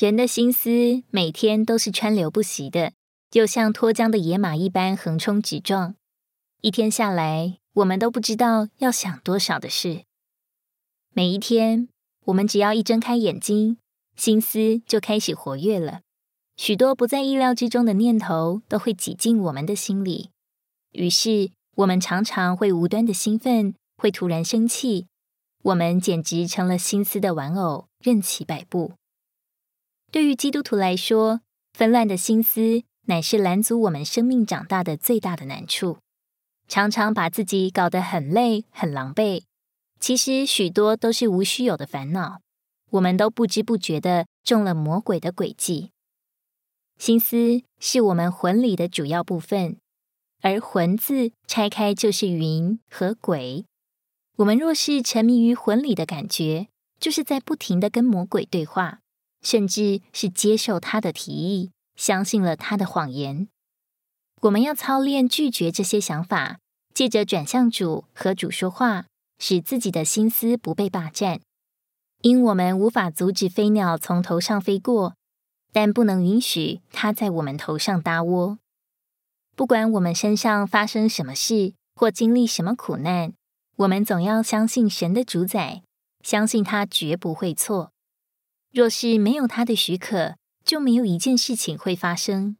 人的心思每天都是川流不息的，就像脱缰的野马一般横冲直撞。一天下来，我们都不知道要想多少的事。每一天，我们只要一睁开眼睛，心思就开始活跃了，许多不在意料之中的念头都会挤进我们的心里。于是，我们常常会无端的兴奋，会突然生气。我们简直成了心思的玩偶，任其摆布。对于基督徒来说，纷乱的心思乃是拦阻我们生命长大的最大的难处，常常把自己搞得很累、很狼狈。其实许多都是无须有的烦恼，我们都不知不觉的中了魔鬼的诡计。心思是我们魂里的主要部分，而“魂”字拆开就是“云”和“鬼”。我们若是沉迷于魂里的感觉，就是在不停的跟魔鬼对话。甚至是接受他的提议，相信了他的谎言。我们要操练拒绝这些想法，借着转向主和主说话，使自己的心思不被霸占。因我们无法阻止飞鸟从头上飞过，但不能允许它在我们头上搭窝。不管我们身上发生什么事，或经历什么苦难，我们总要相信神的主宰，相信他绝不会错。若是没有他的许可，就没有一件事情会发生。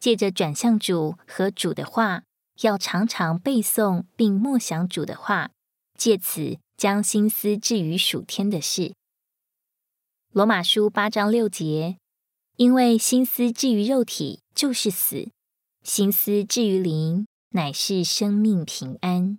借着转向主和主的话，要常常背诵并默想主的话，借此将心思置于属天的事。罗马书八章六节，因为心思置于肉体就是死，心思置于灵乃是生命平安。